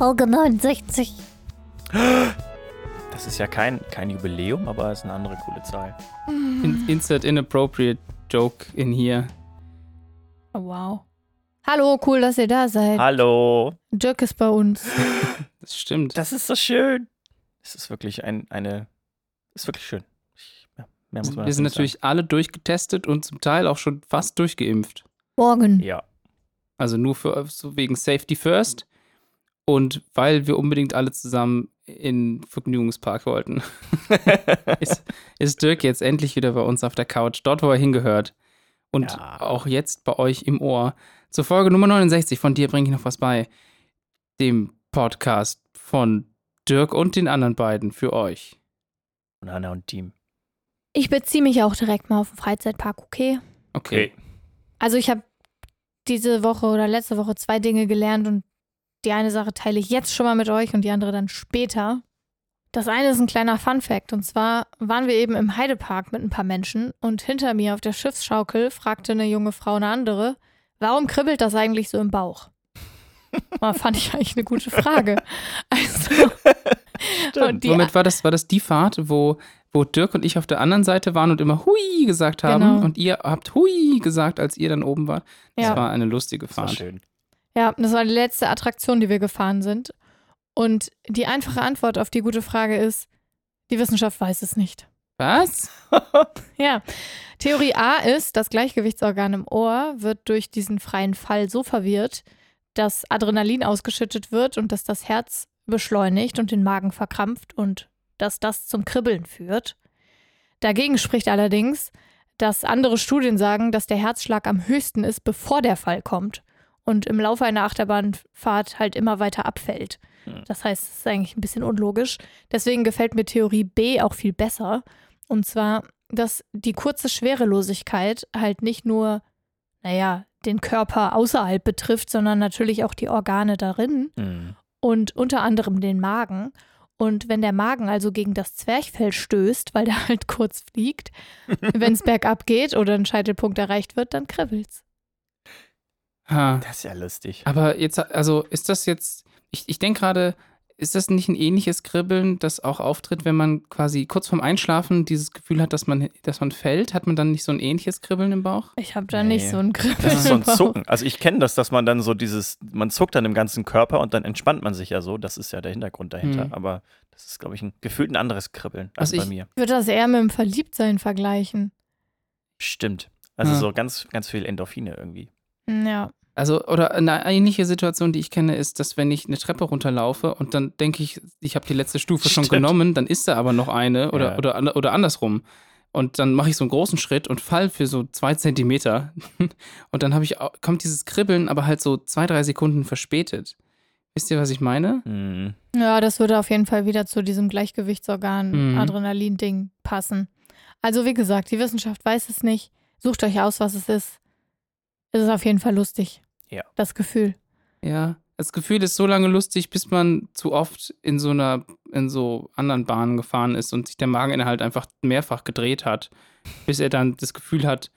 Folge 69. Das ist ja kein, kein Jubiläum, aber es ist eine andere coole Zahl. In insert inappropriate joke in hier. Oh, wow. Hallo, cool, dass ihr da seid. Hallo. Dirk ist bei uns. Das stimmt. Das ist so schön. Es ist wirklich ein, eine. Ist wirklich schön. Ich, ja, mehr muss man Wir sind natürlich alle durchgetestet und zum Teil auch schon fast durchgeimpft. Morgen. Sagen. Ja. Also nur für so wegen Safety First und weil wir unbedingt alle zusammen in den Vergnügungspark wollten. ist, ist Dirk jetzt endlich wieder bei uns auf der Couch, dort, wo er hingehört. Und Ja. auch jetzt bei euch im Ohr. Zur Folge Nummer 69 von dir bringe ich noch was bei. Dem Podcast von Dirk und den anderen beiden für euch. Und Hanna und Team. Ich beziehe mich auch direkt mal auf den Freizeitpark, okay? Okay. Also ich habe diese Woche oder letzte Woche zwei Dinge gelernt und die eine Sache teile ich jetzt schon mal mit euch und die andere dann später. Das eine ist ein kleiner Fun Fact und zwar waren wir eben im Heidepark mit ein paar Menschen und hinter mir auf der Schiffsschaukel fragte eine junge Frau eine andere, warum kribbelt das eigentlich so im Bauch? Mal fand ich eigentlich eine gute Frage. Also, und die, Womit war das? War das die Fahrt, wo, wo Dirk und ich auf der anderen Seite waren und immer Hui gesagt haben Genau. und ihr habt Hui gesagt, als ihr dann oben wart? Das Ja. war eine lustige Das war Fahrt. schön. Ja, das war die letzte Attraktion, die wir gefahren sind. Und die einfache Antwort auf die gute Frage ist, die Wissenschaft weiß es nicht. Was? Ja, Theorie A ist, das Gleichgewichtsorgan im Ohr wird durch diesen freien Fall so verwirrt, dass Adrenalin ausgeschüttet wird und dass das Herz beschleunigt und den Magen verkrampft und dass das zum Kribbeln führt. Dagegen spricht allerdings, dass andere Studien sagen, dass der Herzschlag am höchsten ist, bevor der Fall kommt und im Laufe einer Achterbahnfahrt halt immer weiter abfällt. Das heißt, es ist eigentlich ein bisschen unlogisch. Deswegen gefällt mir Theorie B auch viel besser. Und zwar, dass die kurze Schwerelosigkeit halt nicht nur, naja, den Körper außerhalb betrifft, sondern natürlich auch die Organe darin Hm. und unter anderem den Magen. Und wenn der Magen also gegen das Zwerchfell stößt, weil der halt kurz fliegt, wenn es bergab geht oder ein Scheitelpunkt erreicht wird, dann kribbelt's. Ha. Das ist ja lustig. Aber jetzt, also ist das jetzt, ich, ich denke gerade, ist das nicht ein ähnliches Kribbeln, das auch auftritt, wenn man quasi kurz vorm Einschlafen dieses Gefühl hat, dass man, dass man fällt? Hat man dann nicht so ein ähnliches Kribbeln im Bauch? Ich habe da Nee. nicht so ein Kribbeln. Das ist so ein. Zucken. Also ich kenne das, dass man dann so dieses, man zuckt dann im ganzen Körper und dann entspannt man sich ja so. Das ist ja der Hintergrund dahinter. Mhm. Aber das ist, glaube ich, ein gefühlt ein anderes Kribbeln als Also bei ich- mir. Ich würde das eher mit dem Verliebtsein vergleichen. Stimmt. Also Ja. so ganz, ganz viel Endorphine irgendwie. Ja. Also, oder eine ähnliche Situation, die ich kenne, ist, dass wenn ich eine Treppe runterlaufe und dann denke ich, ich habe die letzte Stufe schon Stimmt. genommen, dann ist da aber noch eine oder, Ja. oder, oder andersrum. Und dann mache ich so einen großen Schritt und fall für so zwei Zentimeter. Und dann habe ich, kommt dieses Kribbeln, aber halt so zwei, drei Sekunden verspätet. Wisst ihr, was ich meine? Hm. Ja, das würde auf jeden Fall wieder zu diesem Gleichgewichtsorgan Mhm. Adrenalin-Ding passen. Also wie gesagt, die Wissenschaft weiß es nicht. Sucht euch aus, was es ist. Es ist auf jeden Fall lustig. Ja. Das Gefühl. Ja. Das Gefühl ist so lange lustig, bis man zu oft in so einer, in so anderen Bahnen gefahren ist und sich der Mageninhalt einfach mehrfach gedreht hat, bis er dann das Gefühl hat,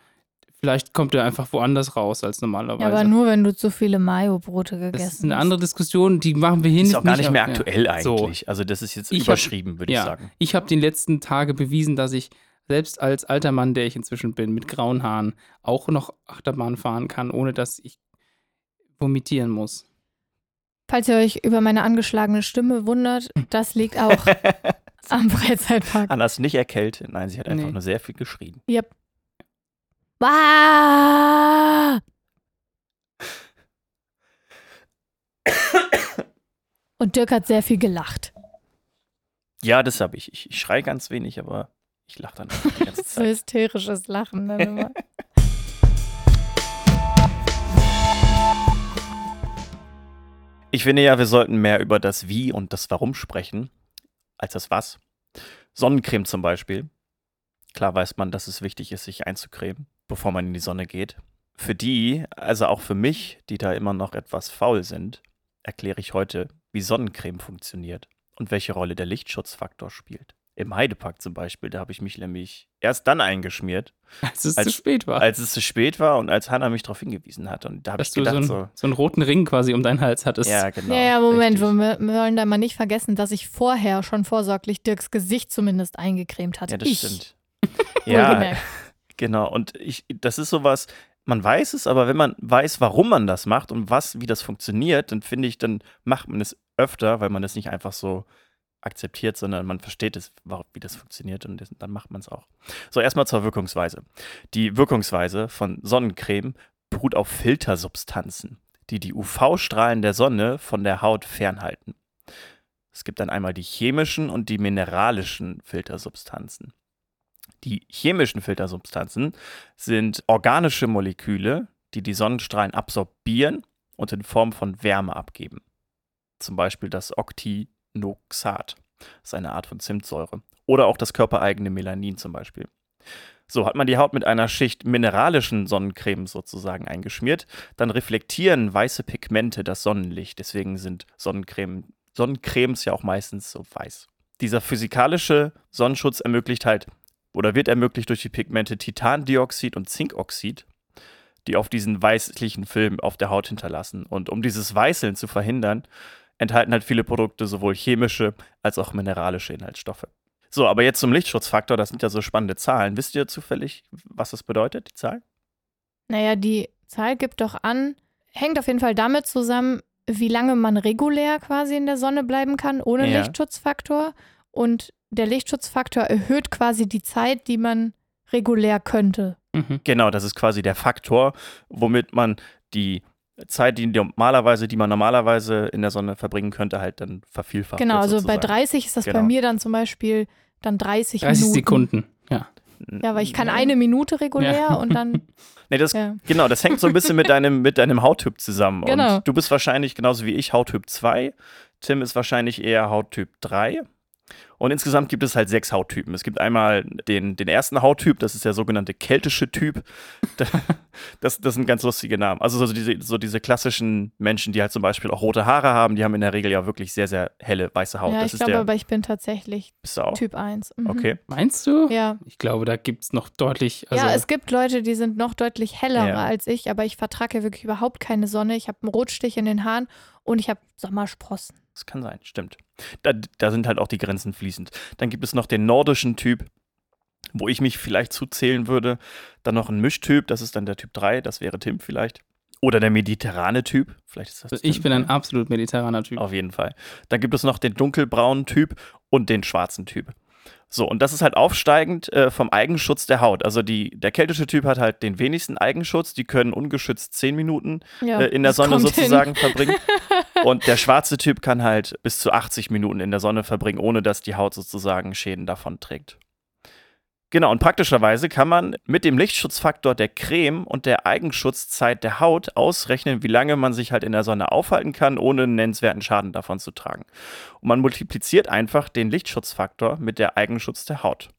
vielleicht kommt er einfach woanders raus als normalerweise. Ja, aber nur, wenn du zu viele Mayo-Brote gegessen das hast. ist eine andere Diskussion, die machen wir hin. Ist auch gar nicht mehr aktuell So. eigentlich. Also das ist jetzt Ich hab- überschrieben, würde ja. ich sagen. Ich habe die letzten Tage bewiesen, dass ich selbst als alter Mann, der ich inzwischen bin, mit grauen Haaren, auch noch Achterbahn fahren kann, ohne dass ich vomitieren muss. Falls ihr euch über meine angeschlagene Stimme wundert, das liegt auch am Freizeitpark. Anna ist nicht erkältet. Nein, sie hat einfach Nee. nur sehr viel geschrien. Yep. Wah! Und Dirk hat sehr viel gelacht. Ja, das habe ich. ich. Ich schreie ganz wenig, aber ich lache dann die ganze So Zeit. hysterisches Lachen dann immer. Ich finde ja, wir sollten mehr über das Wie und das Warum sprechen, als das Was. Sonnencreme zum Beispiel. Klar weiß man, dass es wichtig ist, sich einzucremen, bevor man in die Sonne geht. Für die, also auch für mich, die da immer noch etwas faul sind, erkläre ich heute, wie Sonnencreme funktioniert und welche Rolle der Lichtschutzfaktor spielt. Im Heidepark zum Beispiel, da habe ich mich nämlich erst dann eingeschmiert, Als es Als- zu spät war. als es zu spät war und als Hannah mich darauf hingewiesen hat. Und da habe ich du so, gedacht, ein, so, so einen roten Ring quasi um deinen Hals hattest. ja, genau. ja, ja, Moment, richtig. wir, wir wollen da mal nicht vergessen, dass ich vorher schon vorsorglich Dirks Gesicht zumindest eingecremt hatte. Ja, das ich, stimmt. Ja, wohlgemerkt. genau. Und ich, das ist sowas, man weiß es, aber wenn man weiß, warum man das macht und was, wie das funktioniert, dann finde ich, dann macht man es öfter, weil man es nicht einfach so akzeptiert, sondern man versteht es, wie das funktioniert und dann macht man es auch. So, erstmal zur Wirkungsweise. Die Wirkungsweise von Sonnencreme beruht auf Filtersubstanzen, die die UV-Strahlen der Sonne von der Haut fernhalten. Es gibt dann einmal die chemischen und die mineralischen Filtersubstanzen. Die chemischen Filtersubstanzen sind organische Moleküle, die die Sonnenstrahlen absorbieren und in Form von Wärme abgeben. Zum Beispiel das Octinoxat. Das ist eine Art von Zimtsäure. Oder auch das körpereigene Melanin zum Beispiel. So, hat man die Haut mit einer Schicht mineralischen Sonnencreme sozusagen eingeschmiert, dann reflektieren weiße Pigmente das Sonnenlicht. Deswegen sind Sonnencreme, Sonnencremes ja auch meistens so weiß. Dieser physikalische Sonnenschutz ermöglicht halt oder wird ermöglicht durch die Pigmente Titandioxid und Zinkoxid, die auf diesen weißlichen Film auf der Haut hinterlassen. Und um dieses Weißeln zu verhindern, enthalten halt viele Produkte sowohl chemische als auch mineralische Inhaltsstoffe. So, aber jetzt zum Lichtschutzfaktor, das sind ja so spannende Zahlen. Wisst ihr zufällig, was das bedeutet, die Zahl? Naja, die Zahl gibt doch an, hängt auf jeden Fall damit zusammen, wie lange man regulär quasi in der Sonne bleiben kann, ohne Ja. Lichtschutzfaktor. Und der Lichtschutzfaktor erhöht quasi die Zeit, die man regulär könnte. Mhm. Genau, das ist quasi der Faktor, womit man die Zeit, die normalerweise, die man normalerweise in der Sonne verbringen könnte, halt dann vervielfacht. genau, also bei sozusagen. 30 ist das bei Genau. mir dann zum Beispiel dann 30, 30 Minuten. Sekunden. Ja. Ja, weil ich kann eine Minute regulär Ja. und dann, Nee, das, ja. Genau, das hängt so ein bisschen mit deinem, mit deinem Hauttyp zusammen. Genau. Und du bist wahrscheinlich genauso wie ich Hauttyp 2. Tim ist wahrscheinlich eher Hauttyp 3. Und insgesamt gibt es halt sechs Hauttypen. Es gibt einmal den, den ersten Hauttyp, das ist der sogenannte keltische Typ. Da- Das, das sind ganz lustige Namen. Also so diese, so diese klassischen Menschen, die halt zum Beispiel auch rote Haare haben, die haben in der Regel ja wirklich sehr, sehr helle weiße Haut. ja, das ich ist glaube der. aber, ich bin tatsächlich? Typ 1. Mhm. Okay. Meinst du? Ja. Ich glaube, da gibt es noch deutlich. Also, ja, es gibt Leute, die sind noch deutlich heller Ja. als ich, aber ich vertrage ja wirklich überhaupt keine Sonne. Ich habe einen Rotstich in den Haaren und ich habe Sommersprossen. Das kann sein, stimmt. Da, da sind halt auch die Grenzen fließend. Dann gibt es noch den nordischen Typ, wo ich mich vielleicht zuzählen würde. Dann noch ein Mischtyp, das ist dann der Typ 3, das wäre Tim vielleicht. Oder der mediterrane Typ, vielleicht ist das also ich Tim. bin ein absolut mediterraner Typ. Auf jeden Fall. Dann gibt es noch den dunkelbraunen Typ und den schwarzen Typ. So, und das ist halt aufsteigend äh, vom Eigenschutz der Haut. Also die, der keltische Typ hat halt den wenigsten Eigenschutz. Die können ungeschützt 10 Minuten Ja, äh, in der Sonne sozusagen verbringen. Und der schwarze Typ kann halt bis zu 80 Minuten in der Sonne verbringen, ohne dass die Haut sozusagen Schäden davon trägt. Genau, und praktischerweise kann man mit dem Lichtschutzfaktor der Creme und der Eigenschutzzeit der Haut ausrechnen, wie lange man sich halt in der Sonne aufhalten kann, ohne einen nennenswerten Schaden davon zu tragen. Und man multipliziert einfach den Lichtschutzfaktor mit der Eigenschutz der Haut.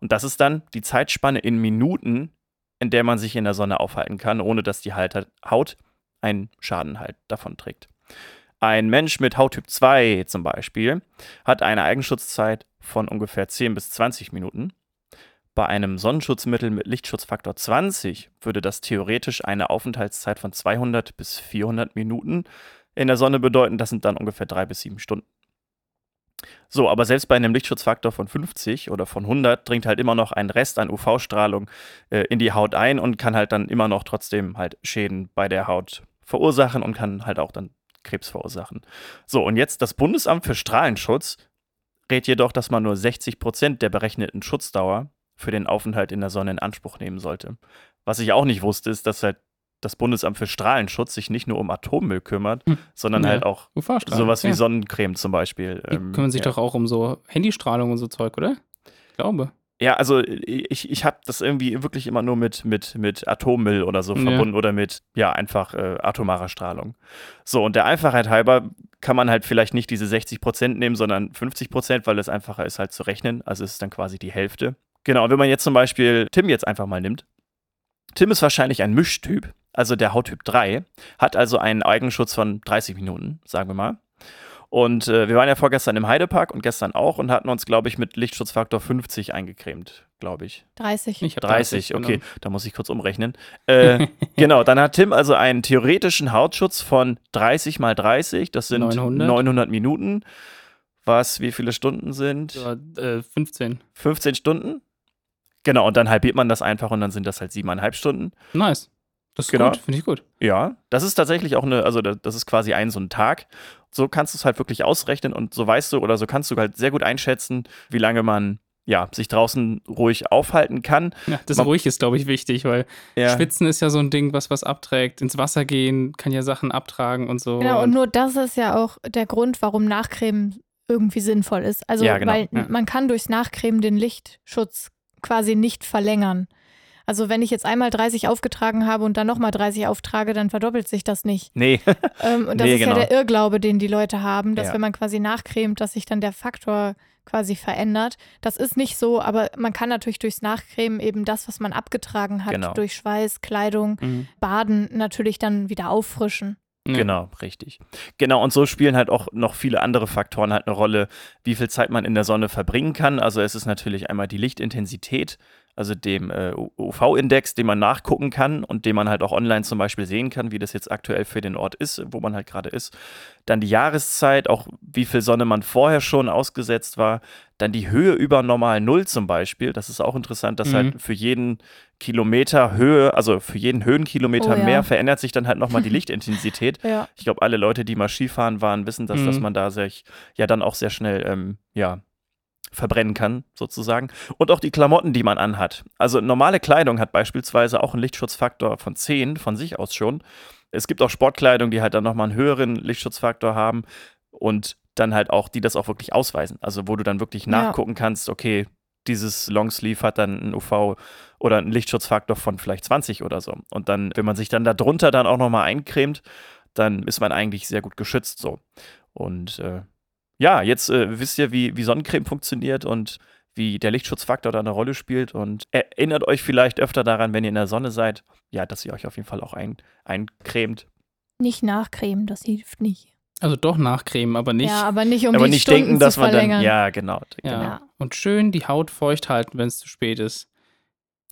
Und das ist dann die Zeitspanne in Minuten, in der man sich in der Sonne aufhalten kann, ohne dass die Haut einen Schaden halt davon trägt. Ein Mensch mit Hauttyp 2 zum Beispiel hat eine Eigenschutzzeit von ungefähr 10 bis 20 Minuten. Bei einem Sonnenschutzmittel mit Lichtschutzfaktor 20 würde das theoretisch eine Aufenthaltszeit von 200 bis 400 Minuten in der Sonne bedeuten. Das sind dann ungefähr drei bis sieben Stunden. So, aber selbst bei einem Lichtschutzfaktor von 50 oder von 100 dringt halt immer noch ein Rest an UV-Strahlung äh, in die Haut ein und kann halt dann immer noch trotzdem halt Schäden bei der Haut verursachen und kann halt auch dann Krebs verursachen. So, und jetzt das Bundesamt für Strahlenschutz rät jedoch, dass man nur 60 Prozent der berechneten Schutzdauer für den Aufenthalt in der Sonne in Anspruch nehmen sollte. Was ich auch nicht wusste, ist, dass halt das Bundesamt für Strahlenschutz sich nicht nur um Atommüll kümmert, Hm. sondern Ja. halt auch sowas wie ja. Sonnencreme zum Beispiel. Die ähm, kümmern sich ja. doch auch um so Handystrahlung und so Zeug, oder? Ich glaube. Ja, also ich, ich habe das irgendwie wirklich immer nur mit, mit, mit Atommüll oder so verbunden oder mit, ja, einfach äh, atomarer Strahlung. So, und der Einfachheit halber kann man halt vielleicht nicht diese 60 Prozent nehmen, sondern 50 Prozent, weil es einfacher ist halt zu rechnen. Also es ist dann quasi die Hälfte. Genau, und wenn man jetzt zum Beispiel Tim jetzt einfach mal nimmt. Tim ist wahrscheinlich ein Mischtyp, also der Hauttyp 3, hat also einen Eigenschutz von 30 Minuten, sagen wir mal. Und äh, wir waren ja vorgestern im Heidepark und gestern auch und hatten uns, glaube ich, mit Lichtschutzfaktor 50 eingecremt, glaube ich. 30. Ich hab 30, okay, genommen. da muss ich kurz umrechnen. Äh, genau, dann hat Tim also einen theoretischen Hautschutz von 30 mal 30, das sind 900, 900. Minuten. Was, wie viele Stunden sind? Ja, äh, 15. 15 Stunden? Genau, und dann halbiert man das einfach und dann sind das halt siebeneinhalb Stunden. Nice. Das ist Genau. gut, finde ich gut. Ja, das ist tatsächlich auch eine, also da- das ist quasi ein so ein Tag. So kannst du es halt wirklich ausrechnen und so weißt du oder so kannst du halt sehr gut einschätzen, wie lange man ja sich draußen ruhig aufhalten kann. Ja, das Man- ruhig ist, glaube ich, wichtig, weil Ja, Schwitzen ist ja so ein Ding, was was abträgt. Ins Wasser gehen kann ja Sachen abtragen und so. Genau, und nur das ist ja auch der Grund, warum Nachcremen irgendwie sinnvoll ist. Also, Ja, genau, weil ja. man kann durchs Nachcremen den Lichtschutz quasi nicht verlängern. Also, wenn ich jetzt einmal 30 aufgetragen habe und dann nochmal 30 auftrage, dann verdoppelt sich das nicht. nee, Ähm, und das Nee, ist genau. ja der Irrglaube, den die Leute haben, dass Ja. wenn man quasi nachcremt, dass sich dann der Faktor quasi verändert. Das ist nicht so, aber man kann natürlich durchs Nachcremen eben das, was man abgetragen hat, Genau. durch Schweiß, Kleidung, Mhm. Baden natürlich dann wieder auffrischen. Ja. Genau, richtig. Genau, und so spielen halt auch noch viele andere Faktoren halt eine Rolle, wie viel Zeit man in der Sonne verbringen kann. Also es ist natürlich einmal die Lichtintensität, also dem äh, UV-Index, den man nachgucken kann und den man halt auch online zum Beispiel sehen kann, wie das jetzt aktuell für den Ort ist, wo man halt gerade ist. Dann die Jahreszeit, auch wie viel Sonne man vorher schon ausgesetzt war. Dann die Höhe über normal Null zum Beispiel. Das ist auch interessant, dass Mhm. halt für jeden Kilometer Höhe, also für jeden Höhenkilometer Oh ja. mehr verändert sich dann halt nochmal die Lichtintensität. Ja. Ich glaube, alle Leute, die mal Skifahren waren, wissen, dass, Mhm. dass man da sich ja dann auch sehr schnell ähm, ja, verbrennen kann, sozusagen. Und auch die Klamotten, die man anhat. Also normale Kleidung hat beispielsweise auch einen Lichtschutzfaktor von 10 von sich aus schon. Es gibt auch Sportkleidung, die halt dann nochmal einen höheren Lichtschutzfaktor haben und dann halt auch, die das auch wirklich ausweisen. Also wo du dann wirklich Ja. nachgucken kannst, okay, dieses Longsleeve hat dann einen UV oder einen Lichtschutzfaktor von vielleicht 20 oder so. Und dann, wenn man sich dann da drunter dann auch nochmal eincremt, dann ist man eigentlich sehr gut geschützt so. Und äh, ja, jetzt äh, wisst ihr, wie, wie Sonnencreme funktioniert und wie der Lichtschutzfaktor da eine Rolle spielt. Und erinnert euch vielleicht öfter daran, wenn ihr in der Sonne seid, ja, dass ihr euch auf jeden Fall auch ein, eincremt. Nicht nachcremen, das hilft nicht. Also doch nachcremen, aber nicht. Ja, aber nicht um Aber die nicht Stunden denken, dass zu man dann. verlängern. Ja, genau. Ja. genau. Und schön die Haut feucht halten, wenn es zu spät ist.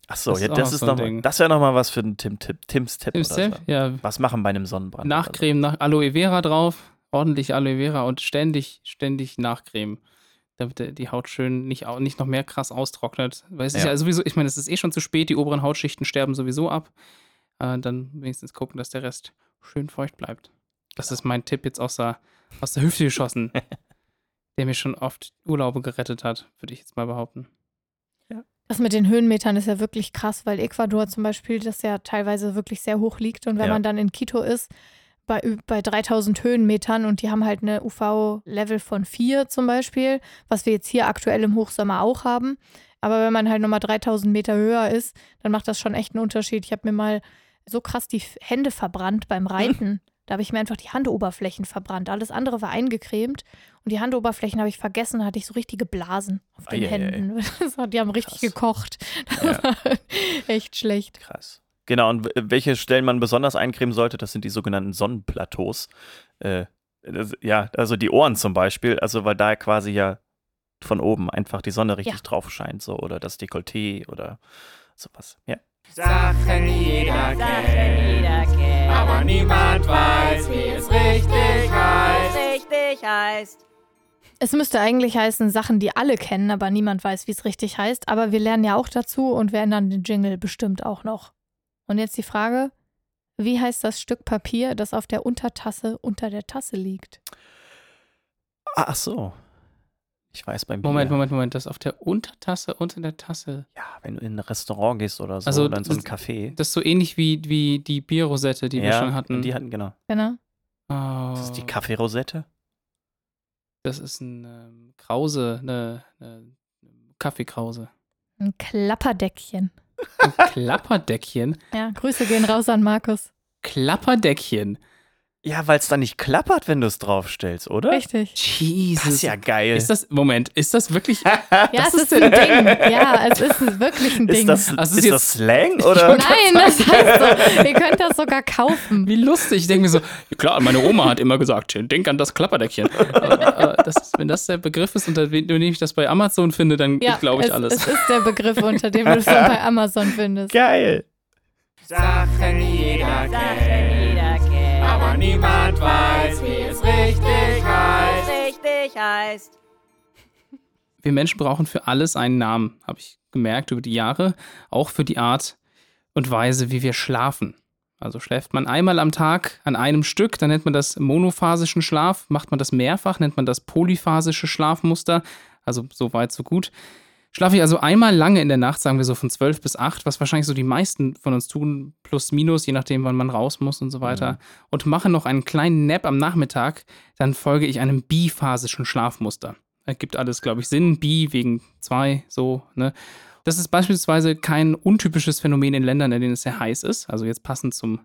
Ach so, Das ja, das ist so noch mal, das wäre nochmal was für einen Tim, Tipp, Tims Tipp. Oder du? so. Ja, Was machen bei einem Sonnenbrand? Nachcremen, nach Aloe Vera drauf, ordentlich Aloe Vera und ständig, ständig nachcremen. Damit die Haut schön nicht, nicht noch mehr krass austrocknet. Weil es ist Ja. ja sowieso, ich meine, es ist eh schon zu spät, die oberen Hautschichten sterben sowieso ab. Äh, dann wenigstens gucken, dass der Rest schön feucht bleibt. Das ist mein Tipp jetzt aus der, aus der Hüfte geschossen, der mir schon oft Urlaube gerettet hat, würde ich jetzt mal behaupten. Das mit den Höhenmetern ist ja wirklich krass, weil Ecuador zum Beispiel das ja teilweise wirklich sehr hoch liegt. Und wenn Ja. man dann in Quito ist, bei, bei 3000 Höhenmetern und die haben halt eine UV-Level von 4 zum Beispiel, was wir jetzt hier aktuell im Hochsommer auch haben. Aber wenn man halt nochmal 3000 Meter höher ist, dann macht das schon echt einen Unterschied. Ich habe mir mal so krass die Hände verbrannt beim Reiten. Da habe ich mir einfach die Handoberflächen verbrannt. Alles andere war eingecremt und die Handoberflächen habe ich vergessen, da hatte ich so richtige Blasen auf den Eieiei. Händen. Die haben richtig Krass. gekocht. Das Ja. war echt schlecht. Krass. Genau, und welche Stellen man besonders eincremen sollte, das sind die sogenannten Sonnenplateaus. Äh, das, ja, also die Ohren zum Beispiel, also weil da quasi ja von oben einfach die Sonne richtig Ja. drauf scheint, so, oder das Dekolleté oder sowas. Ja. Sachen jeder kennt, aber niemand weiß, wie es richtig heißt. richtig heißt. Es müsste eigentlich heißen Sachen, die alle kennen, aber niemand weiß, wie es richtig heißt. Aber wir lernen ja auch dazu und wir ändern den Jingle bestimmt auch noch. Und jetzt die Frage, wie heißt das Stück Papier, das auf der Untertasse unter der Tasse liegt? Ah, Ach so. Ich weiß beim Moment, Bier. Moment, Moment. Das auf der Untertasse unter der Tasse. Ja, wenn du in ein Restaurant gehst oder so, Also, oder in so ein Café. Das ist so ähnlich wie, wie die Bierrosette, die wir ja, schon hatten. Die hatten, genau. Genau. oh, Das ist die Kaffeerosette. Das ist ein ähm, Krause, eine, eine Kaffeekrause. Ein Klapperdeckchen. Klapperdeckchen. Ja, Grüße gehen raus an Markus. Klapperdeckchen. Ja, weil es dann nicht klappert, wenn du es draufstellst, oder? Richtig. Jesus. Das ist ja geil. Ist das, Moment, ist das wirklich. Ja, es ist ein Ding. Ja, es ist wirklich ein Ding. ist das, Also ist ist das Slang oder? Nein, das heißt so. Ihr könnt das sogar kaufen. Wie lustig. Ich denke mir so, klar, meine Oma hat immer gesagt, denk an das Klapperdeckchen. Aber, äh, das ist, wenn das der Begriff ist, unter dem ich das bei Amazon finde, dann Ja, glaube ich es, alles. Es ist der Begriff, unter dem du es bei Amazon findest. Geil. Sachen jeder kennt, niemand weiß, wie es richtig heißt. richtig heißt. wir Menschen brauchen für alles einen Namen, habe ich gemerkt über die Jahre, auch für die Art und Weise, wie wir schlafen. Also schläft man einmal am Tag an einem Stück, dann nennt man das monophasischen Schlaf. Macht man das mehrfach, nennt man das polyphasische Schlafmuster. Also so weit, so gut. Schlafe ich also einmal lange in der Nacht, sagen wir so von 12 bis 8, was wahrscheinlich so die meisten von uns tun, plus minus, je nachdem, wann man raus muss und so weiter, und mache noch einen kleinen Nap am Nachmittag, dann folge ich einem biphasischen Schlafmuster. Ergibt alles, glaube ich, Sinn. Bi wegen zwei, so, ne? Das ist beispielsweise kein untypisches Phänomen in Ländern, in denen es sehr heiß ist. Also jetzt passend zum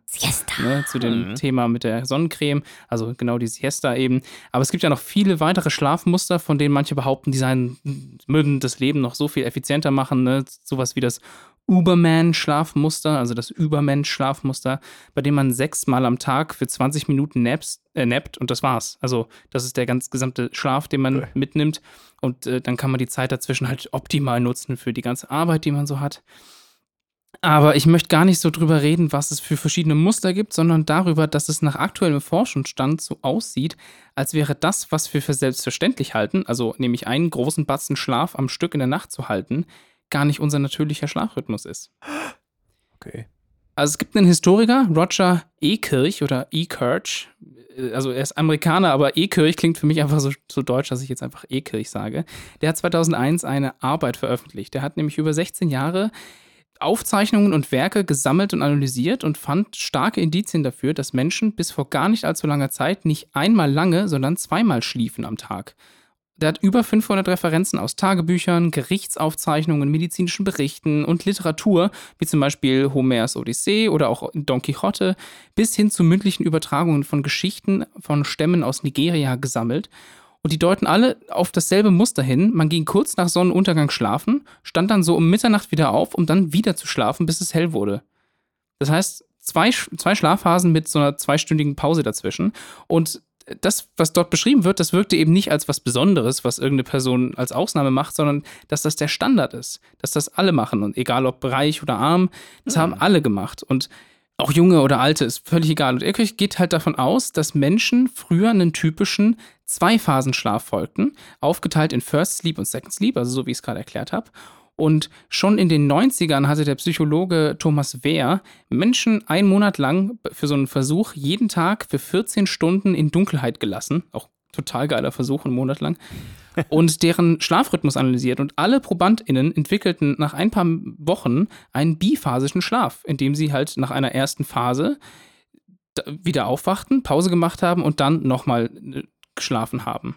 ne, zu dem Mhm. Thema mit der Sonnencreme, also genau die Siesta eben. Aber es gibt ja noch viele weitere Schlafmuster, von denen manche behaupten, die seien, würden das Leben noch so viel effizienter machen. Ne? Sowas wie das Uberman-Schlafmuster, also das Übermensch-Schlafmuster, bei dem man sechsmal am Tag für 20 Minuten naps, äh, nappt und das war's. Also das ist der ganz gesamte Schlaf, den man Okay. mitnimmt und äh, dann kann man die Zeit dazwischen halt optimal nutzen für die ganze Arbeit, die man so hat. Aber ich möchte gar nicht so drüber reden, was es für verschiedene Muster gibt, sondern darüber, dass es nach aktuellem Forschungsstand so aussieht, als wäre das, was wir für selbstverständlich halten, also nämlich einen großen Batzen Schlaf am Stück in der Nacht zu halten, gar nicht unser natürlicher Schlafrhythmus ist. Okay. Also es gibt einen Historiker, Roger Ekirch oder Ekirch, äh, also er ist Amerikaner, aber Ekirch klingt für mich einfach so, so deutsch, dass ich jetzt einfach Ekirch sage. Der hat 2001 eine Arbeit veröffentlicht. Der hat nämlich über 16 Jahre Aufzeichnungen und Werke gesammelt und analysiert und fand starke Indizien dafür, dass Menschen bis vor gar nicht allzu langer Zeit nicht einmal lange, sondern zweimal schliefen am Tag. Der hat über 500 Referenzen aus Tagebüchern, Gerichtsaufzeichnungen, medizinischen Berichten und Literatur, wie zum Beispiel Homers Odyssee oder auch Don Quixote, bis hin zu mündlichen Übertragungen von Geschichten von Stämmen aus Nigeria gesammelt. Und die deuten alle auf dasselbe Muster hin. Man ging kurz nach Sonnenuntergang schlafen, stand dann so um Mitternacht wieder auf, um dann wieder zu schlafen, bis es hell wurde. Das heißt, zwei, zwei Schlafphasen mit so einer zweistündigen Pause dazwischen. Und das, was dort beschrieben wird, das wirkte eben nicht als was Besonderes, was irgendeine Person als Ausnahme macht, sondern dass das der Standard ist. Dass das alle machen. Und egal ob reich oder arm, das haben alle gemacht. Und auch junge oder alte, ist völlig egal. Und Erkirch geht halt davon aus, dass Menschen früher einen typischen Zweiphasenschlaf folgten, aufgeteilt in First Sleep und Second Sleep, also so wie ich es gerade erklärt habe. Und schon in den 90ern hatte der Psychologe Thomas Wehr Menschen einen Monat lang für so einen Versuch jeden Tag für 14 Stunden in Dunkelheit gelassen. Auch total geiler Versuch, einen Monat lang. Und deren Schlafrhythmus analysiert. Und alle ProbandInnen entwickelten nach ein paar Wochen einen biphasischen Schlaf, in dem sie halt nach einer ersten Phase wieder aufwachten, Pause gemacht haben und dann nochmal äh, geschlafen haben.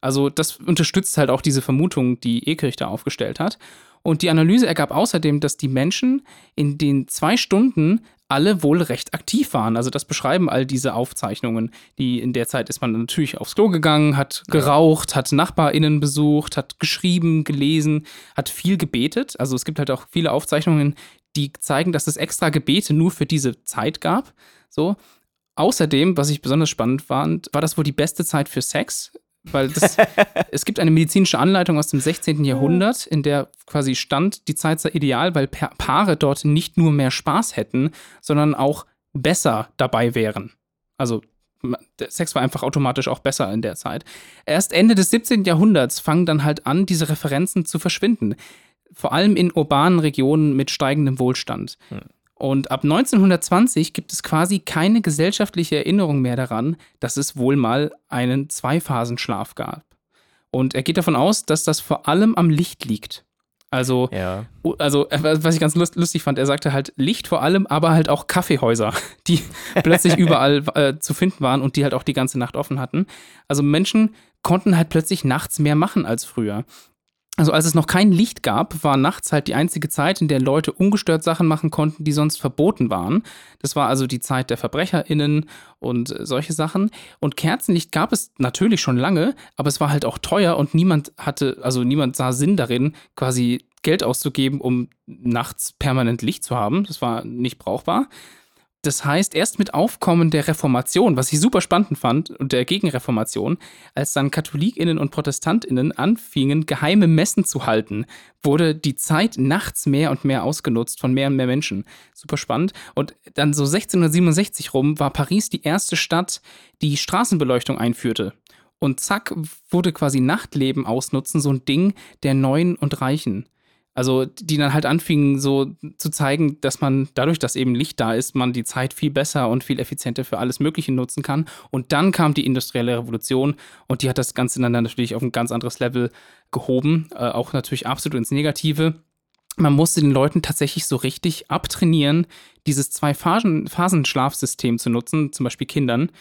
Also das unterstützt halt auch diese Vermutung, die Ekirch da aufgestellt hat. Und die Analyse ergab außerdem, dass die Menschen in den zwei Stunden alle wohl recht aktiv waren. Also das beschreiben all diese Aufzeichnungen. Die in der Zeit ist man natürlich aufs Klo gegangen, hat geraucht, hat NachbarInnen besucht, hat geschrieben, gelesen, hat viel gebetet. Also es gibt halt auch viele Aufzeichnungen, die zeigen, dass es extra Gebete nur für diese Zeit gab. So. Außerdem, was ich besonders spannend fand, war das wohl die beste Zeit für Sex, weil das, es gibt eine medizinische Anleitung aus dem 16. Jahrhundert, in der quasi stand, die Zeit sei ideal, weil Pa- Paare dort nicht nur mehr Spaß hätten, sondern auch besser dabei wären. Also der Sex war einfach automatisch auch besser in der Zeit. Erst Ende des 17. Jahrhunderts fangen dann halt an, diese Referenzen zu verschwinden. Vor allem in urbanen Regionen mit steigendem Wohlstand. Und ab 1920 gibt es quasi keine gesellschaftliche Erinnerung mehr daran, dass es wohl mal einen Zweiphasenschlaf gab. Und er geht davon aus, dass das vor allem am Licht liegt. Also, Ja. also äh, was ich ganz lust- lustig fand, er sagte halt Licht vor allem, aber halt auch Kaffeehäuser, die plötzlich überall äh, zu finden waren und die halt auch die ganze Nacht offen hatten. Also Menschen konnten halt plötzlich nachts mehr machen als früher. Also als es noch kein Licht gab, war nachts halt die einzige Zeit, in der Leute ungestört Sachen machen konnten, die sonst verboten waren. Das war also die Zeit der Verbrecherinnen und äh, solche Sachen. Und Kerzenlicht gab es natürlich schon lange, aber es war halt auch teuer und niemand hatte, also niemand sah Sinn darin, quasi Geld auszugeben, um nachts permanent Licht zu haben. Das war nicht brauchbar. Das heißt, erst mit Aufkommen der Reformation, was ich super spannend fand, und der Gegenreformation, als dann KatholikInnen und ProtestantInnen anfingen, geheime Messen zu halten, wurde die Zeit nachts mehr und mehr ausgenutzt von mehr und mehr Menschen. Super spannend. Und dann so 1667 rum war Paris die erste Stadt, die Straßenbeleuchtung einführte. Und zack, wurde quasi Nachtleben ausnutzen, so ein Ding der Neuen und Reichen. Also die dann halt anfingen so zu zeigen, dass man dadurch, dass eben Licht da ist, man die Zeit viel besser und viel effizienter für alles Mögliche nutzen kann. Und dann kam die industrielle Revolution und die hat das Ganze dann natürlich auf ein ganz anderes Level gehoben, äh, auch natürlich absolut ins Negative. Man musste den Leuten tatsächlich so richtig abtrainieren, dieses Zwei-Phasen-Schlafsystem zu nutzen, zum Beispiel Kindern,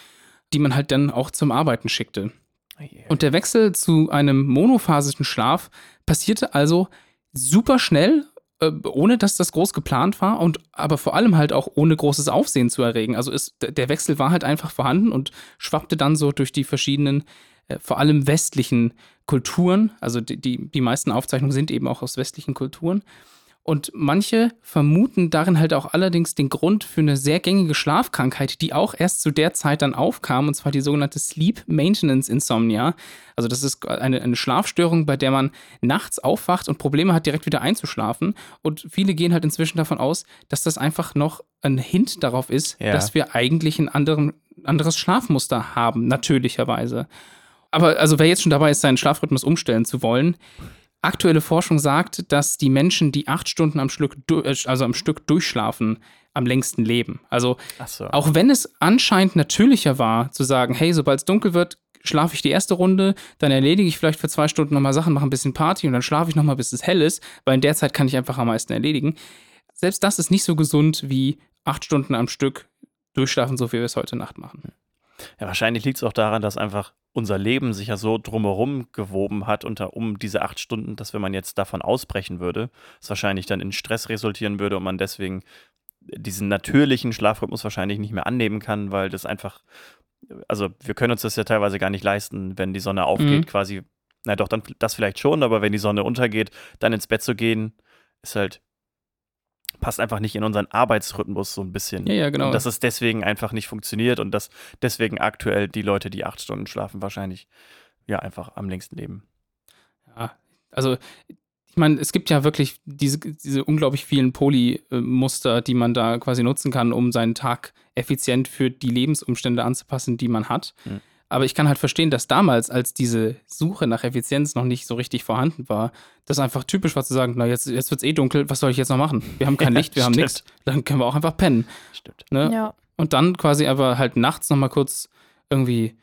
die man halt dann auch zum Arbeiten schickte. Und der Wechsel zu einem monophasischen Schlaf passierte also super schnell, äh, ohne dass das groß geplant war und aber vor allem halt auch ohne großes Aufsehen zu erregen. Also ist, der Wechsel war halt einfach vorhanden und schwappte dann so durch die verschiedenen, äh, vor allem westlichen Kulturen. Also die, die, die meisten Aufzeichnungen sind eben auch aus westlichen Kulturen. Und manche vermuten darin halt auch allerdings den Grund für eine sehr gängige Schlafkrankheit, die auch erst zu der Zeit dann aufkam, und zwar die sogenannte Sleep Maintenance Insomnia. Also das ist eine, eine Schlafstörung, bei der man nachts aufwacht und Probleme hat, direkt wieder einzuschlafen. Und viele gehen halt inzwischen davon aus, dass das einfach noch ein Hint darauf ist, ja. dass wir eigentlich ein anderen, anderes Schlafmuster haben, natürlicherweise. Aber also wer jetzt schon dabei ist, seinen Schlafrhythmus umstellen zu wollen, Aktuelle Forschung sagt, dass die Menschen, die acht Stunden am Stück, äh, also am Stück durchschlafen, am längsten leben. Also so. auch wenn es anscheinend natürlicher war, zu sagen, hey, sobald es dunkel wird, schlafe ich die erste Runde, dann erledige ich vielleicht für zwei Stunden nochmal Sachen, mache ein bisschen Party und dann schlafe ich nochmal, bis es hell ist, weil in der Zeit kann ich einfach am meisten erledigen. Selbst das ist nicht so gesund wie acht Stunden am Stück durchschlafen, so wie wir es heute Nacht machen. Ja, wahrscheinlich liegt es auch daran, dass einfach unser Leben sich ja so drumherum gewoben hat unter um diese acht Stunden, dass wenn man jetzt davon ausbrechen würde, es wahrscheinlich dann in Stress resultieren würde und man deswegen diesen natürlichen Schlafrhythmus wahrscheinlich nicht mehr annehmen kann, weil das einfach, also wir können uns das ja teilweise gar nicht leisten, wenn die Sonne aufgeht, mhm. quasi, na doch, dann das vielleicht schon, aber wenn die Sonne untergeht, dann ins Bett zu gehen, ist halt passt einfach nicht in unseren Arbeitsrhythmus so ein bisschen. Ja, ja, genau. Und dass es deswegen einfach nicht funktioniert und dass deswegen aktuell die Leute, die acht Stunden schlafen, wahrscheinlich ja einfach am längsten leben. Ja, also ich meine, es gibt ja wirklich diese, diese unglaublich vielen Polymuster, die man da quasi nutzen kann, um seinen Tag effizient für die Lebensumstände anzupassen, die man hat. Mhm. Aber ich kann halt verstehen, dass damals, als diese Suche nach Effizienz noch nicht so richtig vorhanden war, das einfach typisch war zu sagen, na jetzt, jetzt wird es eh dunkel, was soll ich jetzt noch machen? Wir haben kein Licht, wir haben nichts, dann können wir auch einfach pennen. Stimmt. Ne? Ja. Und dann quasi aber halt nachts nochmal kurz irgendwie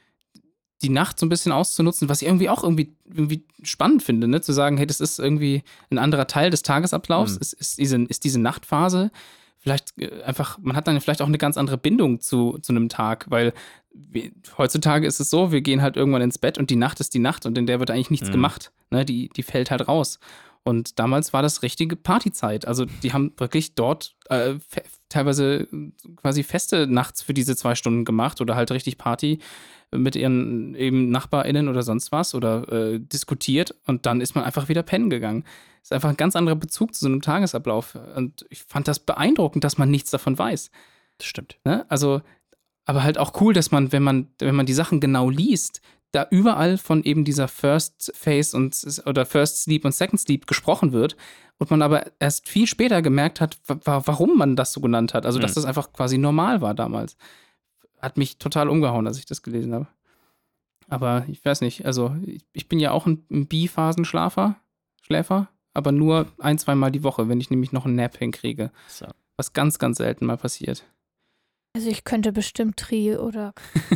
die Nacht so ein bisschen auszunutzen, was ich irgendwie auch irgendwie, irgendwie spannend finde, ne? zu sagen, hey, das ist irgendwie ein anderer Teil des Tagesablaufs, mhm. ist, ist, diese, ist diese Nachtphase vielleicht äh, einfach, man hat dann vielleicht auch eine ganz andere Bindung zu, zu einem Tag, weil wir, heutzutage ist es so, wir gehen halt irgendwann ins Bett und die Nacht ist die Nacht und in der wird eigentlich nichts mhm. gemacht. Ne? Die, die fällt halt raus. Und damals war das richtige Partyzeit. Also die haben wirklich dort äh, teilweise quasi Feste nachts für diese zwei Stunden gemacht oder halt richtig Party mit ihren eben NachbarInnen oder sonst was oder äh, diskutiert und dann ist man einfach wieder pennen gegangen ist einfach ein ganz anderer Bezug zu so einem Tagesablauf. Und ich fand das beeindruckend, dass man nichts davon weiß. Das stimmt. Ne? Also, aber halt auch cool, dass man, wenn man, wenn man die Sachen genau liest, da überall von eben dieser First Phase und oder First Sleep und Second Sleep gesprochen wird und man aber erst viel später gemerkt hat, warum man das so genannt hat. Also, dass mhm. das einfach quasi normal war damals. Hat mich total umgehauen, als ich das gelesen habe. Aber ich weiß nicht, also ich, bin ja auch ein, ein Biphasenschlafer, Schläfer aber nur ein, zweimal die Woche, wenn ich nämlich noch einen Nap hinkriege. So. Was ganz, ganz selten mal passiert. Also ich könnte bestimmt Tri oder.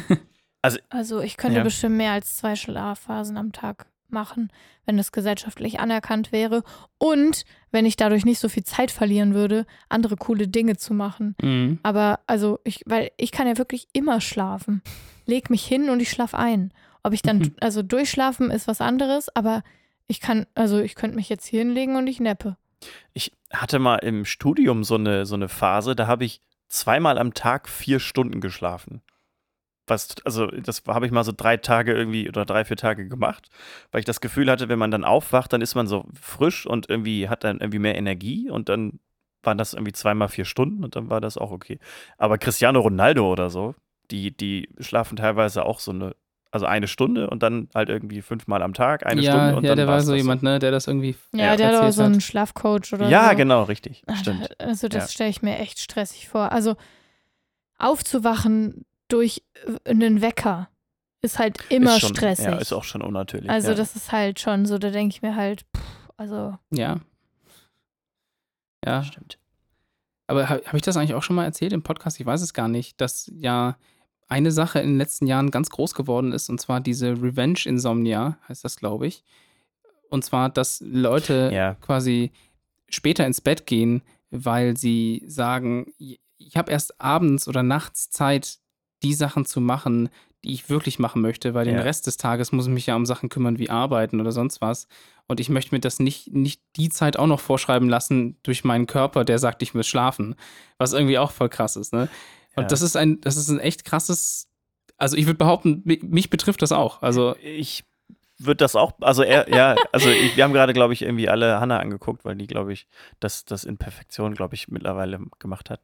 also, also ich könnte ja. bestimmt mehr als zwei Schlafphasen am Tag machen, wenn es gesellschaftlich anerkannt wäre und wenn ich dadurch nicht so viel Zeit verlieren würde, andere coole Dinge zu machen. Mhm. Aber also ich, weil ich kann ja wirklich immer schlafen. Leg mich hin und ich schlaf ein. Ob ich dann, also durchschlafen ist was anderes, aber Ich kann, also ich könnte mich jetzt hier hinlegen und ich neppe. Ich hatte mal im Studium so eine, so eine Phase, da habe ich zweimal am Tag vier Stunden geschlafen. Was, also das habe ich mal so drei Tage irgendwie oder drei, vier Tage gemacht, weil ich das Gefühl hatte, wenn man dann aufwacht, dann ist man so frisch und irgendwie hat dann irgendwie mehr Energie und dann waren das irgendwie zweimal vier Stunden und dann war das auch okay. Aber Cristiano Ronaldo oder so, die, die schlafen teilweise auch so eine, also eine Stunde und dann halt irgendwie fünfmal am Tag, eine ja, Stunde und ja, dann der war so jemand, ne, der das irgendwie. Ja, Ja, der hat auch erzählt so einen hat. Schlafcoach oder Ja, so. genau, richtig. Ah, Stimmt. Also das Ja. stelle ich mir echt stressig vor. Also aufzuwachen durch äh, einen Wecker ist halt immer ist schon, stressig. Ja, ist auch schon unnatürlich. also ja. das ist halt schon so, da denke ich mir halt, pff, also Ja. Ja, stimmt. aber habe hab ich das eigentlich auch schon mal erzählt im Podcast? Ich weiß es gar nicht, dass ja eine Sache in den letzten Jahren ganz groß geworden ist, und zwar diese Revenge Insomnia, heißt das, glaube ich. Und zwar, dass Leute Ja. quasi später ins Bett gehen, weil sie sagen, ich habe erst abends oder nachts Zeit, die Sachen zu machen, die ich wirklich machen möchte, weil den Ja. Rest des Tages muss ich mich ja um Sachen kümmern wie Arbeiten oder sonst was. Und ich möchte mir das nicht, nicht die Zeit auch noch vorschreiben lassen durch meinen Körper, der sagt, ich muss schlafen. Was irgendwie auch voll krass ist, ne? Und Ja. das ist ein, das ist ein echt krasses, also ich würde behaupten, mi- mich betrifft das auch. Also Ich würde das auch, also er, ja, also ich, wir haben gerade, glaube ich, irgendwie alle Hannah angeguckt, weil die, glaube ich, das, das in Perfektion, glaube ich, mittlerweile gemacht hat,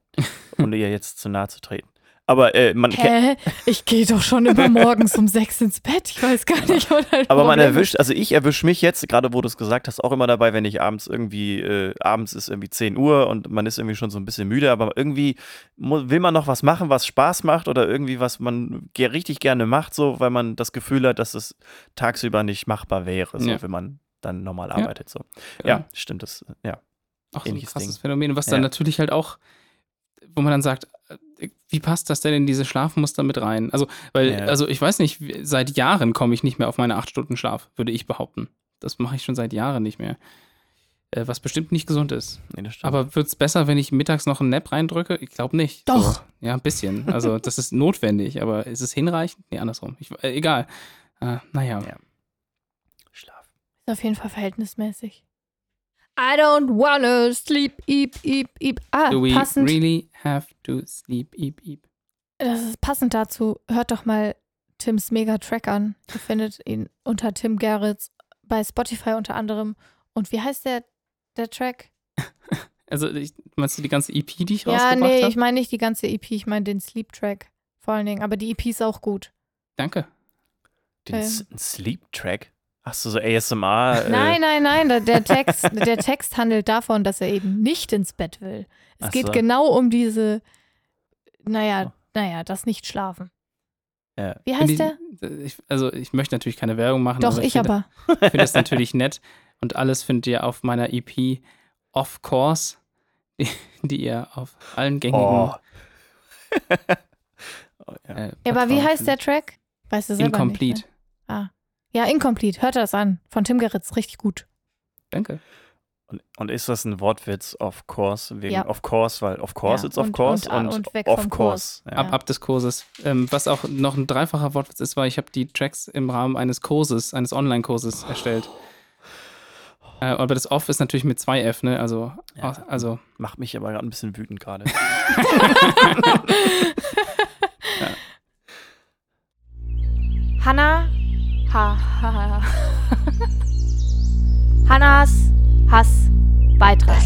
ohne ihr jetzt zu nahe zu treten. Aber äh, man hä? Ich gehe doch schon immer morgens um sechs ins Bett. Ich weiß gar nicht, wo dein Aber man erwischt, also ich erwische mich jetzt, gerade wo du es gesagt hast, auch immer dabei, wenn ich abends irgendwie, äh, abends ist irgendwie 10 Uhr und man ist irgendwie schon so ein bisschen müde, aber irgendwie will man noch was machen, was Spaß macht oder irgendwie was man richtig gerne macht, so, weil man das Gefühl hat, dass es tagsüber nicht machbar wäre, so, Ja. wenn man dann normal Ja. arbeitet. So. Ja, stimmt, das, ja. Auch so ein krasses Ding. Phänomen, was dann Ja. natürlich halt auch, wo man dann sagt, wie passt das denn in diese Schlafmuster mit rein? Also, weil, Ja. also ich weiß nicht, seit Jahren komme ich nicht mehr auf meine acht Stunden Schlaf, würde ich behaupten. Das mache ich schon seit Jahren nicht mehr. Äh, was bestimmt nicht gesund ist. Nee, das stimmt. Aber wird es besser, wenn ich mittags noch einen Nap reindrücke? Ich glaube nicht. Doch. So, ja, ein bisschen. Also, das ist notwendig, aber ist es hinreichend? Nee, andersrum. Ich, äh, egal. Äh, naja. Ja. Schlaf. Ist auf jeden Fall verhältnismäßig. I don't wanna sleep, eep, eep, eep. Ah, Do we passend, really have to sleep, eep, eep? das ist passend dazu. Hört doch mal Tims Mega-Track an. Ihr findet ihn unter Tim Gerritz bei Spotify unter anderem. Und wie heißt der, der Track? Also, ich, meinst du die ganze EP, die ich Ja, rausgebracht nee, habe? ich meine nicht die ganze EP, ich meine den Sleep-Track vor allen Dingen. Aber die EP ist auch gut. Danke. Den Ähm. Sleep-Track? Hast du so ASMR? äh, Nein, nein, nein, der- der Text, der Text handelt davon, dass er eben nicht ins Bett will. Es Ach geht so. genau um diese, naja, Oh. naja, das Nicht-Schlafen. Ja. Wie heißt der? Find Ich, ich, also, ich möchte natürlich keine Werbung machen. Doch, aber ich finde, aber. Ich finde das natürlich nett. Und alles findet ihr auf meiner EP Of Course, die, die ihr auf allen gängigen. Oh. oh ja. Äh, aber wie heißt der. Track? Weißt du selber Incomplete. nicht. Ne? Ah. Ja, Incomplete. Hört das an. Von Tim Geritz. Richtig gut. Danke. Und, und ist das ein Wortwitz, of course? Wegen Ja. of course, weil of course Ja, it's of und- course und- und, und weg of course. Ja. Ab, ab des Kurses. Ähm, was auch noch ein dreifacher Wortwitz ist, war, ich habe die Tracks im Rahmen eines Kurses, eines Online-Kurses erstellt. Äh, aber das Off ist natürlich mit zwei F, ne? Also, Ja. also Macht mich aber gerade ein bisschen wütend gerade. Hanna. Ha, ha, ha. Hannas Hassbeitrag.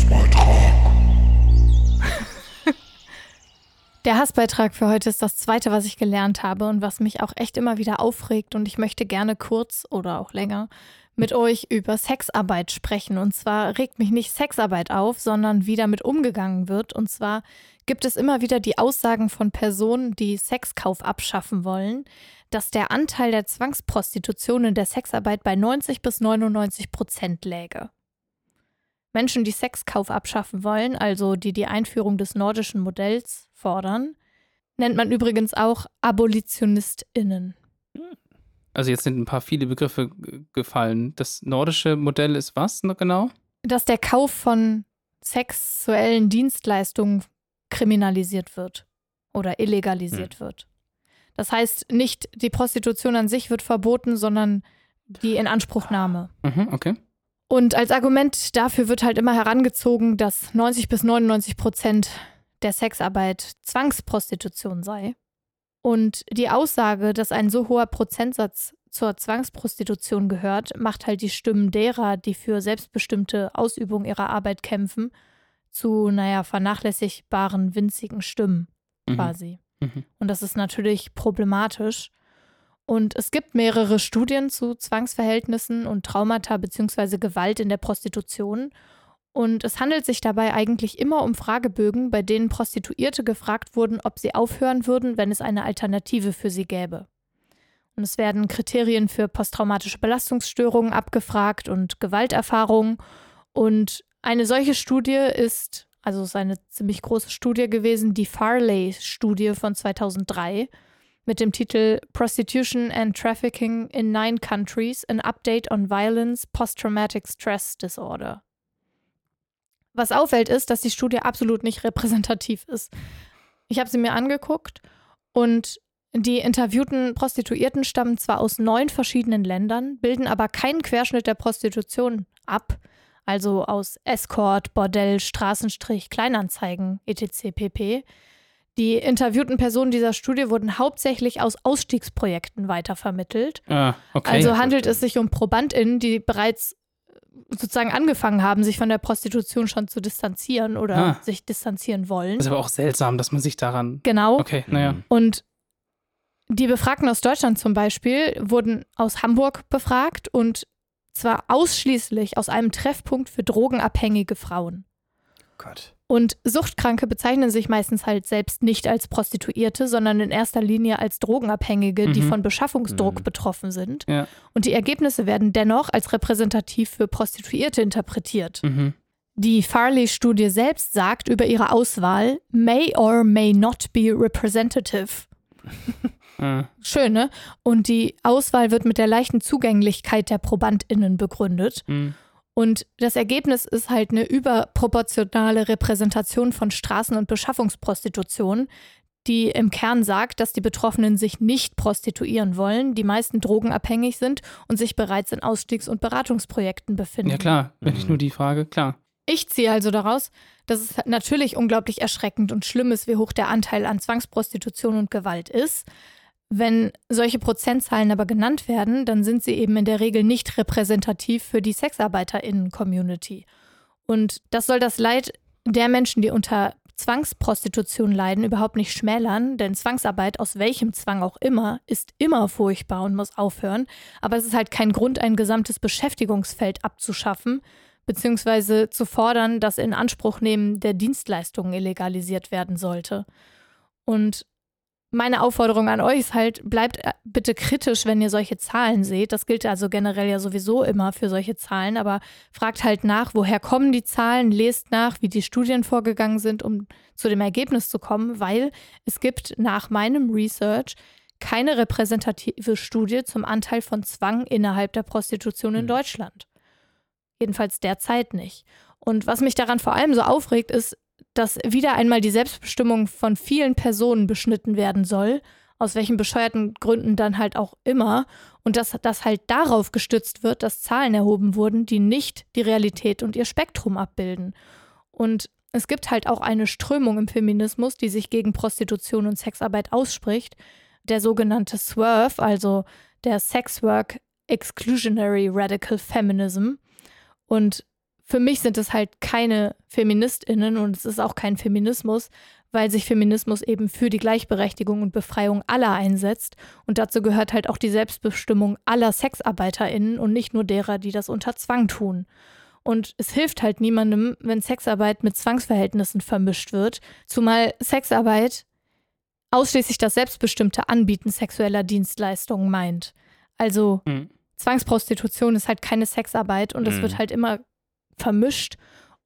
Der Hassbeitrag für heute ist das zweite, was ich gelernt habe und was mich auch echt immer wieder aufregt. Und ich möchte gerne kurz oder auch länger mit euch über Sexarbeit sprechen. Und zwar regt mich nicht Sexarbeit auf, sondern wie damit umgegangen wird. Und zwar gibt es immer wieder die Aussagen von Personen, die Sexkauf abschaffen wollen, dass der Anteil der Zwangsprostitution in der Sexarbeit bei 90 bis 99 Prozent läge. Menschen, die Sexkauf abschaffen wollen, also die die Einführung des nordischen Modells fordern, nennt man übrigens auch AbolitionistInnen. Also jetzt sind ein paar viele Begriffe gefallen. Das nordische Modell ist was genau? Dass der Kauf von sexuellen Dienstleistungen kriminalisiert wird oder illegalisiert wird. Das heißt, nicht die Prostitution an sich wird verboten, sondern die Inanspruchnahme. Mhm, okay. Und als Argument dafür wird halt immer herangezogen, dass 90 bis 99 Prozent der Sexarbeit Zwangsprostitution sei. Und die Aussage, dass ein so hoher Prozentsatz zur Zwangsprostitution gehört, macht halt die Stimmen derer, die für selbstbestimmte Ausübung ihrer Arbeit kämpfen, zu, naja, vernachlässigbaren, winzigen Stimmen Mhm. quasi. Mhm. Und das ist natürlich problematisch. Und es gibt mehrere Studien zu Zwangsverhältnissen und Traumata bzw. Gewalt in der Prostitution. Und es handelt sich dabei eigentlich immer um Fragebögen, bei denen Prostituierte gefragt wurden, ob sie aufhören würden, wenn es eine Alternative für sie gäbe. Und es werden Kriterien für posttraumatische Belastungsstörungen abgefragt und Gewalterfahrungen. Und eine solche Studie ist, also es ist eine ziemlich große Studie gewesen, die Farley-Studie von 2003 mit dem Titel Prostitution and Trafficking in Nine Countries, an Update on Violence, Post-Traumatic Stress Disorder. Was auffällt, ist, dass die Studie absolut nicht repräsentativ ist. Ich habe sie mir angeguckt und die interviewten Prostituierten stammen zwar aus neun verschiedenen Ländern, bilden aber keinen Querschnitt der Prostitution ab, also aus Escort, Bordell, Straßenstrich, Kleinanzeigen, etc. pp. Die interviewten Personen dieser Studie wurden hauptsächlich aus Ausstiegsprojekten weitervermittelt. Ah, okay. Also handelt es sich um ProbandInnen, die bereits sozusagen angefangen haben, sich von der Prostitution schon zu distanzieren oder Ah. sich distanzieren wollen. ist aber auch seltsam, dass man sich daran. Genau. Okay, naja. Mhm. Und die Befragten aus Deutschland zum Beispiel wurden aus Hamburg befragt und zwar ausschließlich aus einem Treffpunkt für drogenabhängige Frauen. Gott. Und Suchtkranke bezeichnen sich meistens halt selbst nicht als Prostituierte, sondern in erster Linie als Drogenabhängige, die Mhm. von Beschaffungsdruck Mhm. betroffen sind. Ja. Und die Ergebnisse werden dennoch als repräsentativ für Prostituierte interpretiert. Mhm. Die Farley-Studie selbst sagt über ihre Auswahl, may or may not be representative. Ah, Schön, ne? Und die Auswahl wird mit der leichten Zugänglichkeit der ProbandInnen begründet. mhm. Und das Ergebnis ist halt eine überproportionale Repräsentation von Straßen- und Beschaffungsprostitution, die im Kern sagt, dass die Betroffenen sich nicht prostituieren wollen, die meisten drogenabhängig sind und sich bereits in Ausstiegs- und Beratungsprojekten befinden. Ja, klar. Wenn ich Mhm. nur die Frage, klar. Ich ziehe also daraus, dass es natürlich unglaublich erschreckend und schlimm ist, wie hoch der Anteil an Zwangsprostitution und Gewalt ist. Wenn solche Prozentzahlen aber genannt werden, dann sind sie eben in der Regel nicht repräsentativ für die SexarbeiterInnen-Community. Und das soll das Leid der Menschen, die unter Zwangsprostitution leiden, überhaupt nicht schmälern, denn Zwangsarbeit, aus welchem Zwang auch immer, ist immer furchtbar und muss aufhören. Aber es ist halt kein Grund, ein gesamtes Beschäftigungsfeld abzuschaffen, beziehungsweise zu fordern, dass Inanspruchnehmen der Dienstleistungen illegalisiert werden sollte. Und meine Aufforderung an euch ist halt, bleibt äh, bitte kritisch, wenn ihr solche Zahlen seht. Das gilt also generell ja sowieso immer für solche Zahlen, aber fragt halt nach, woher kommen die Zahlen, lest nach, wie die Studien vorgegangen sind, um zu dem Ergebnis zu kommen, weil es gibt nach meinem Research keine repräsentative Studie zum Anteil von Zwang innerhalb der Prostitution in Mhm. Deutschland. Jedenfalls derzeit nicht. Und was mich daran vor allem so aufregt, ist, dass wieder einmal die Selbstbestimmung von vielen Personen beschnitten werden soll, aus welchen bescheuerten Gründen dann halt auch immer, und dass das halt darauf gestützt wird, dass Zahlen erhoben wurden, die nicht die Realität und ihr Spektrum abbilden. Und es gibt halt auch eine Strömung im Feminismus, die sich gegen Prostitution und Sexarbeit ausspricht, der sogenannte Swerve, also der Sex Work Exclusionary Radical Feminism. Und für mich sind es halt keine Feministinnen und es ist auch kein Feminismus, weil sich Feminismus eben für die Gleichberechtigung und Befreiung aller einsetzt. Und dazu gehört halt auch die Selbstbestimmung aller SexarbeiterInnen und nicht nur derer, die das unter Zwang tun. Und es hilft halt niemandem, wenn Sexarbeit mit Zwangsverhältnissen vermischt wird, zumal Sexarbeit ausschließlich das selbstbestimmte Anbieten sexueller Dienstleistungen meint. Also Mhm. Zwangsprostitution ist halt keine Sexarbeit und es Mhm. wird halt immer vermischt.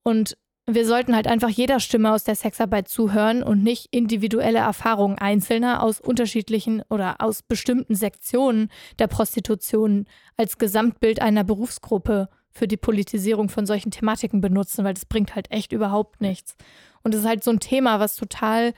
Und wir sollten halt einfach jeder Stimme aus der Sexarbeit zuhören und nicht individuelle Erfahrungen Einzelner aus unterschiedlichen oder aus bestimmten Sektionen der Prostitution als Gesamtbild einer Berufsgruppe für die Politisierung von solchen Thematiken benutzen, weil das bringt halt echt überhaupt nichts. Und es ist halt so ein Thema, was total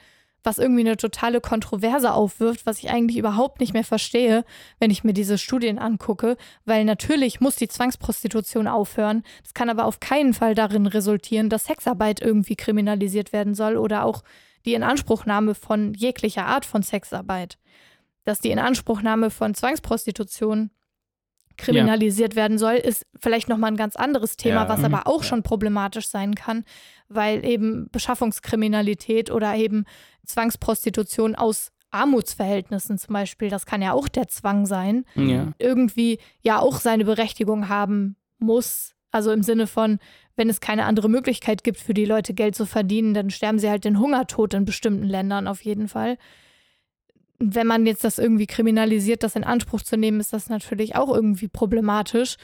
was irgendwie eine totale Kontroverse aufwirft, was ich eigentlich überhaupt nicht mehr verstehe, wenn ich mir diese Studien angucke, weil natürlich muss die Zwangsprostitution aufhören. Das kann aber auf keinen Fall darin resultieren, dass Sexarbeit irgendwie kriminalisiert werden soll oder auch die Inanspruchnahme von jeglicher Art von Sexarbeit. Dass die Inanspruchnahme von Zwangsprostitution kriminalisiert werden soll, ist vielleicht nochmal ein ganz anderes Thema, Ja. was Mhm. aber auch schon problematisch sein kann, weil eben Beschaffungskriminalität oder eben Zwangsprostitution aus Armutsverhältnissen zum Beispiel, das kann ja auch der Zwang sein, Ja. irgendwie ja auch seine Berechtigung haben muss. Also im Sinne von, wenn es keine andere Möglichkeit gibt für die Leute Geld zu verdienen, dann sterben sie halt den Hungertod in bestimmten Ländern auf jeden Fall. Wenn man jetzt das irgendwie kriminalisiert, das in Anspruch zu nehmen, ist das natürlich auch irgendwie problematisch.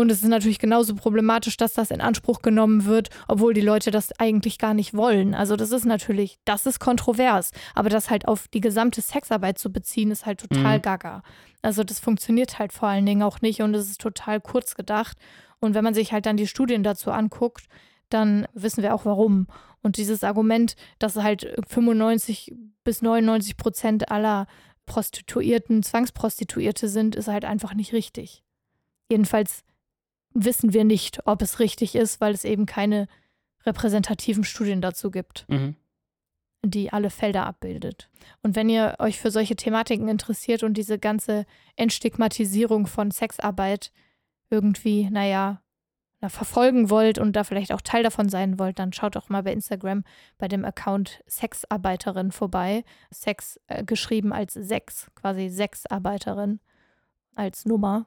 Und es ist natürlich genauso problematisch, dass das in Anspruch genommen wird, obwohl die Leute das eigentlich gar nicht wollen. Also das ist natürlich, das ist kontrovers. Aber das halt auf die gesamte Sexarbeit zu beziehen, ist halt total Mhm. gaga. Also das funktioniert halt vor allen Dingen auch nicht und es ist total kurz gedacht. Und wenn man sich halt dann die Studien dazu anguckt, dann wissen wir auch warum. Und dieses Argument, dass halt 95 bis 99 Prozent aller Prostituierten Zwangsprostituierte sind, ist halt einfach nicht richtig. Jedenfalls wissen wir nicht, ob es richtig ist, weil es eben keine repräsentativen Studien dazu gibt Mhm. die alle Felder abbildet. Und wenn ihr euch für solche Thematiken interessiert und diese ganze Entstigmatisierung von Sexarbeit irgendwie, naja, na, verfolgen wollt und da vielleicht auch Teil davon sein wollt, dann schaut doch mal bei Instagram bei dem Account Sexarbeiterin vorbei. Sex äh, geschrieben als Sex, quasi Sexarbeiterin als Nummer.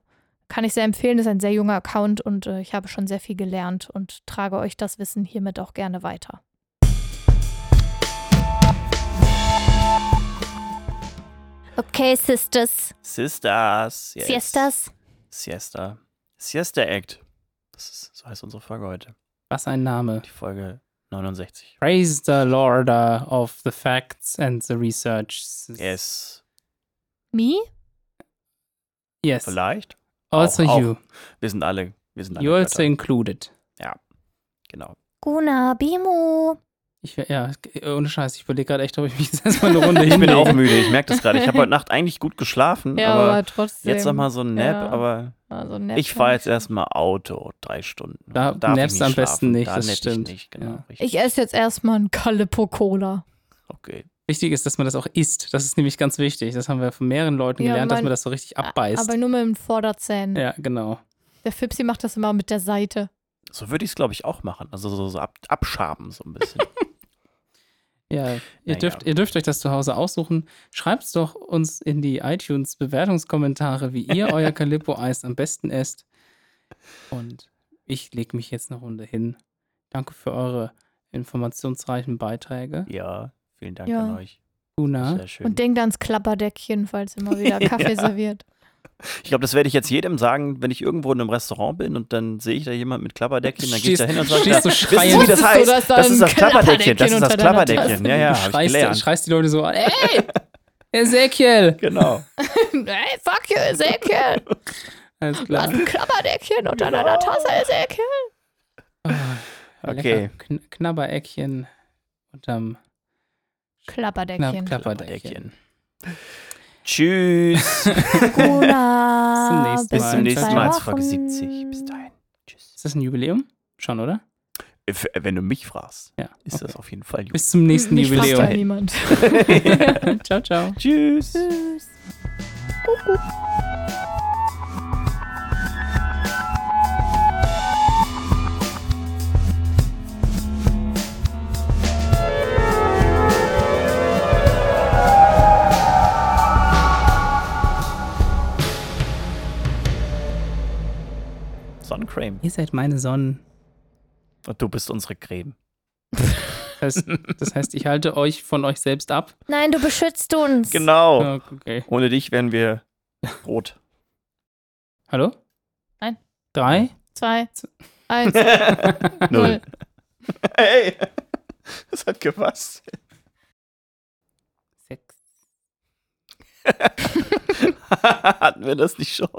Kann ich sehr empfehlen, ist ein sehr junger Account und äh, ich habe schon sehr viel gelernt und trage euch das Wissen hiermit auch gerne weiter. Okay, Sisters. Sisters. Yes. Siestas. Siesta. Siesta Act. Das ist, so heißt unsere Folge heute. Was ein Name. Die Folge 69. Praise the Lord uh, of the facts and the research. Yes. Me? Yes. Vielleicht. Also Auch- you. Wir sind alle. Wir sind alle. You also included. Genau. Guna Bimo. Ich, ja, ohne Scheiß, ich überlege gerade echt, ob ich mich jetzt erstmal eine Runde Ich bin auch müde. Ich merke das gerade. Ich habe heute Nacht eigentlich gut geschlafen, Ja, aber, aber, trotzdem. jetzt nochmal so ein Nap. Ja. Aber Also nett, ich fahre jetzt erstmal Auto drei Stunden. Da Darf nappst am besten nicht, Da das stimmt. Ich nicht, genau. Ja. Ich esse jetzt erstmal ein Calippo Cola. okay. Wichtig ist, dass man das auch isst. Das ist nämlich ganz wichtig. Das haben wir von mehreren Leuten Ja, gelernt, dass mein- man das so richtig abbeißt. Aber nur mit den Vorderzähnen. ja, genau. Der Fipsi macht das immer mit der Seite. So würde ich es, glaube ich, auch machen. Also so, so ab, abschaben so ein bisschen. Ja, ihr, Naja. dürft, ihr dürft euch das zu Hause aussuchen. Schreibt es doch uns in die iTunes-Bewertungskommentare, wie ihr euer Calippo-Eis am besten esst. Und ich lege mich jetzt eine Runde hin. Danke für eure informationsreichen Beiträge. ja, vielen Dank Ja. an euch. Una, Sehr schön. Und denkt ans Klapperdeckchen, falls immer wieder Kaffee serviert. Ich glaube, das werde ich jetzt jedem sagen, wenn ich irgendwo in einem Restaurant bin und dann sehe ich da jemand mit Klapperdeckchen, dann gehe ich da hin und sage, stehst du wissen Sie, wie das du, heißt? dass da Das ist das Klapperdeckchen, das ist das Klapperdeckchen. Ja, ja, habe ich schreist, gelernt. schreist die Leute so an, ey, Ezekiel. Genau. hey, fuck you, Ezekiel. Alles Du klar. hast ein Klapperdeckchen unter deiner Tasse, Ezekiel. Okay. Lecker Kn Knabbereckchen unterm Klapperdeckchen. Knapp Klapperdeckchen. Klapperdeckchen. Tschüss. Bis zum nächsten Bis Mal. zum in nächsten Mal Folge 70. Bis dahin. Tschüss. Ist das ein Jubiläum? Schon, oder? F- Wenn du mich fragst, Ja. ist okay. das auf jeden Fall. Bis zum nächsten Mich fragt ja Jubiläum. niemand. ciao, ciao. Tschüss. Tschüss. Sonnencreme. Ihr seid meine Sonnen. Und du bist unsere Creme. Das heißt, das heißt, ich halte euch von euch selbst ab. Nein, du beschützt uns. Genau. Ja, Okay. Ohne dich wären wir rot. Hallo? Nein. Drei? Zwei, eins, Null. null. Hey, das hat gepasst. Sechs. Hatten wir das nicht schon?